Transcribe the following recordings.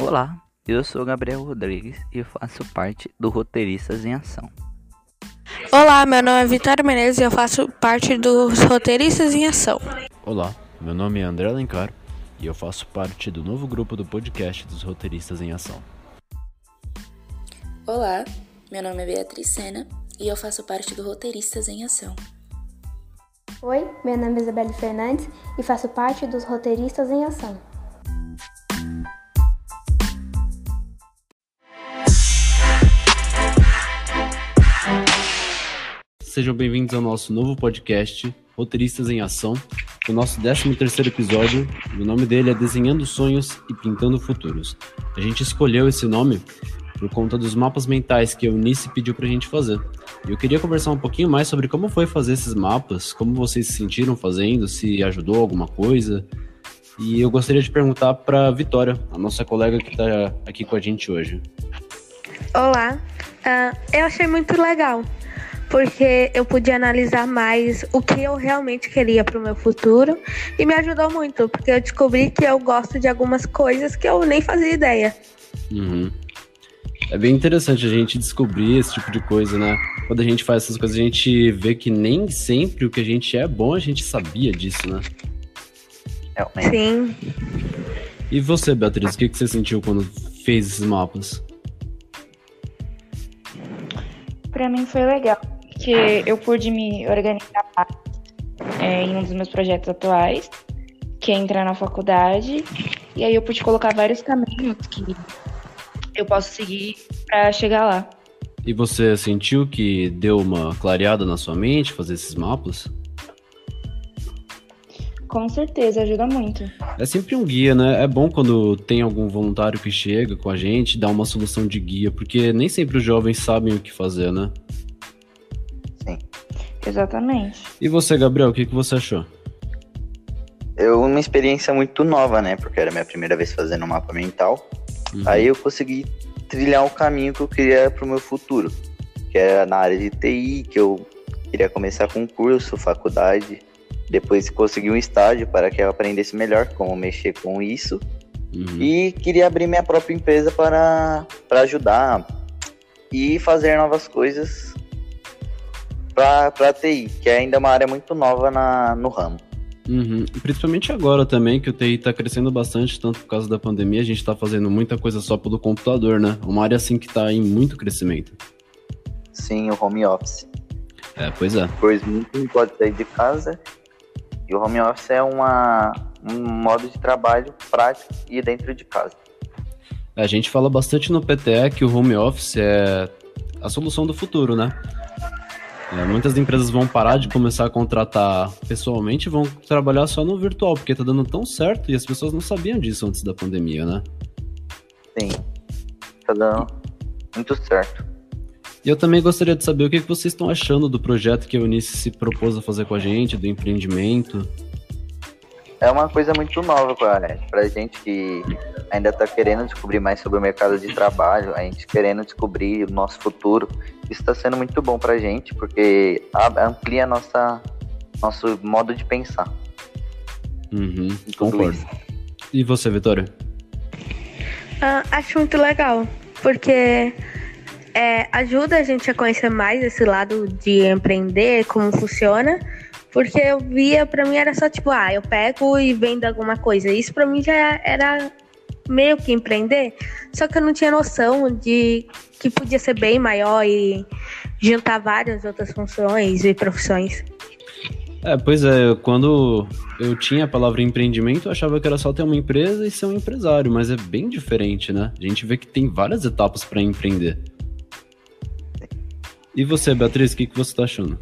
Olá, eu sou Gabriel Rodrigues e faço parte do Roteiristas em Ação. Olá, meu nome é Vitória Menezes e eu faço parte dos Roteiristas em Ação. Olá, meu nome é André Alencar e eu faço parte do novo grupo do podcast dos Roteiristas em Ação. Olá, meu nome é Beatriz Sena e eu faço parte do Roteiristas em Ação. Oi, meu nome é Isabelle Fernandes e faço parte dos Roteiristas em Ação. Sejam bem-vindos ao nosso novo podcast, Roteiristas em Ação, o nosso 13º episódio. O nome dele é Desenhando Sonhos e Pintando Futuros. A gente escolheu esse nome por conta dos mapas mentais que a Eunice pediu pra gente fazer. Eu queria conversar um pouquinho mais sobre como foi fazer esses mapas, como vocês se sentiram fazendo, se ajudou alguma coisa. E eu gostaria de perguntar para Vitória, a nossa colega que está aqui com a gente hoje. Olá, uh, eu achei muito legal, porque eu pude analisar mais o que eu realmente queria para o meu futuro e me ajudou muito, porque eu descobri que eu gosto de algumas coisas que eu nem fazia ideia. Uhum. É bem interessante a gente descobrir esse tipo de coisa, né? Quando a gente faz essas coisas, a gente vê que nem sempre o que a gente é bom a gente sabia disso, né? Sim. E você, Beatriz, o que você sentiu quando fez esses mapas? Para mim foi legal, porque eu pude me organizar é, em um dos meus projetos atuais, que é entrar na faculdade, e aí eu pude colocar vários caminhos que eu posso seguir para chegar lá. E você sentiu que deu uma clareada na sua mente fazer esses mapas? Com certeza, ajuda muito. É sempre um guia, né? É bom quando tem algum voluntário que chega com a gente, dá uma solução de guia, porque nem sempre os jovens sabem o que fazer, né? Exatamente. E você, Gabriel, o que, que você achou? Eu, uma experiência muito nova, né? Porque era minha primeira vez fazendo um mapa mental. Uhum. Aí eu consegui trilhar o caminho que eu queria para o meu futuro, que era na área de TI, que eu queria começar com curso, faculdade, depois consegui um estágio para que eu aprendesse melhor como mexer com isso. Uhum. E queria abrir minha própria empresa para, para ajudar e fazer novas coisas para a TI, que é ainda uma área muito nova na, no ramo. Uhum. Principalmente agora também, que o TI está crescendo bastante, tanto por causa da pandemia, a gente está fazendo muita coisa só pelo computador, né? Uma área assim que está em muito crescimento. Sim, o home office. É, pois é. Pois muito pode sair de casa e o home office é uma, um modo de trabalho prático e dentro de casa. A gente fala bastante no PTE que o home office é a solução do futuro, né? É, muitas empresas vão parar de começar a contratar pessoalmente e vão trabalhar só no virtual, porque tá dando tão certo e as pessoas não sabiam disso antes da pandemia, né? Sim, tá dando muito certo. E eu também gostaria de saber o que vocês estão achando do projeto que a Eunice se propôs a fazer com a gente, do empreendimento. É uma coisa muito nova pra, pra gente que ainda está querendo descobrir mais sobre o mercado de trabalho, a gente querendo descobrir o nosso futuro. Isso está sendo muito bom para a gente, porque amplia nossa, nosso modo de pensar. Uhum, concordo. E você, Vitória? Uh, acho muito legal, porque é, ajuda a gente a conhecer mais esse lado de empreender, como funciona. Porque eu via, pra mim era só tipo, ah, eu pego e vendo alguma coisa. Isso pra mim já era meio que empreender, só que eu não tinha noção de que podia ser bem maior e juntar várias outras funções e profissões. É, pois é, quando eu tinha a palavra empreendimento, eu achava que era só ter uma empresa e ser um empresário, mas é bem diferente, né? A gente vê que tem várias etapas para empreender. E você, Beatriz, o que, que você tá achando?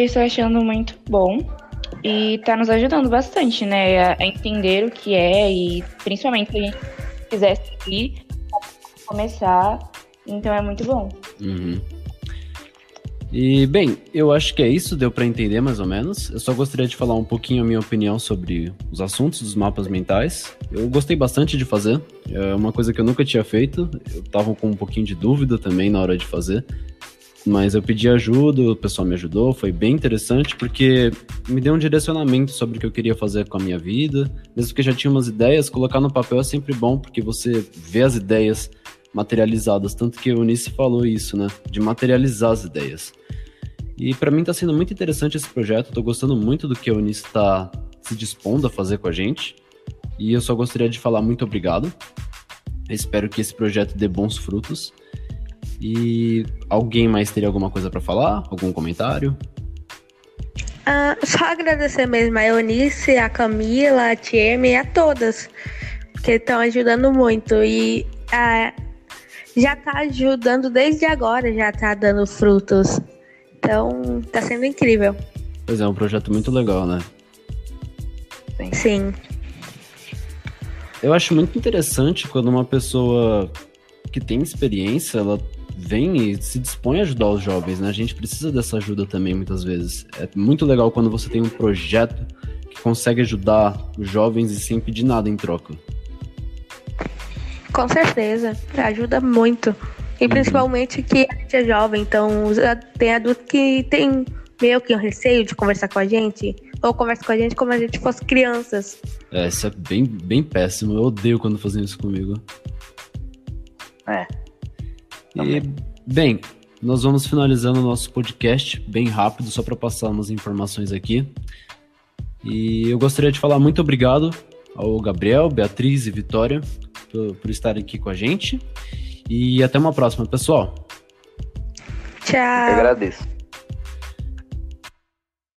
Eu estou achando muito bom e tá nos ajudando bastante, né? A, entender o que é e principalmente se a gente quiser seguir, começar. Então é muito bom. Uhum. E, bem, eu acho que é isso, deu para entender mais ou menos. Eu só gostaria de falar um pouquinho a minha opinião sobre os assuntos dos mapas mentais. Eu gostei bastante de fazer, é uma coisa que eu nunca tinha feito, eu tava com um pouquinho de dúvida também na hora de fazer. Mas eu pedi ajuda, o pessoal me ajudou, foi bem interessante porque me deu um direcionamento sobre o que eu queria fazer com a minha vida, mesmo que já tinha umas ideias, colocar no papel é sempre bom porque você vê as ideias materializadas, tanto que o Eunice falou isso, né, de materializar as ideias. E para mim tá sendo muito interessante esse projeto, tô gostando muito do que a Eunice tá se dispondo a fazer com a gente. E eu só gostaria de falar muito obrigado. Eu espero que esse projeto dê bons frutos. E alguém mais teria alguma coisa para falar? Algum comentário? Ah, só agradecer mesmo a Eunice, a Camila, a Tieme e a todas, que estão ajudando muito. E ah, já está ajudando desde agora, já está dando frutos. Então, está sendo incrível. Pois é, é um projeto muito legal, né? Sim. Sim. Eu acho muito interessante quando uma pessoa que tem experiência, ela vem e se dispõe a ajudar os jovens, né? A gente precisa dessa ajuda também muitas vezes. É muito legal quando você tem um projeto que consegue ajudar os jovens e sem pedir nada em troca. Com certeza, ajuda muito. E uhum. principalmente que a gente é jovem, então tem adulto que tem meio que um receio de conversar com a gente, ou conversa com a gente como a gente fosse crianças. É, isso é bem, bem péssimo. Eu odeio quando fazem isso comigo. É. E, bem, nós vamos finalizando o nosso podcast bem rápido, só para passar umas informações aqui. E eu gostaria de falar muito obrigado ao Gabriel, Beatriz e Vitória por, por estarem aqui com a gente. E até uma próxima, pessoal. Tchau. Eu agradeço.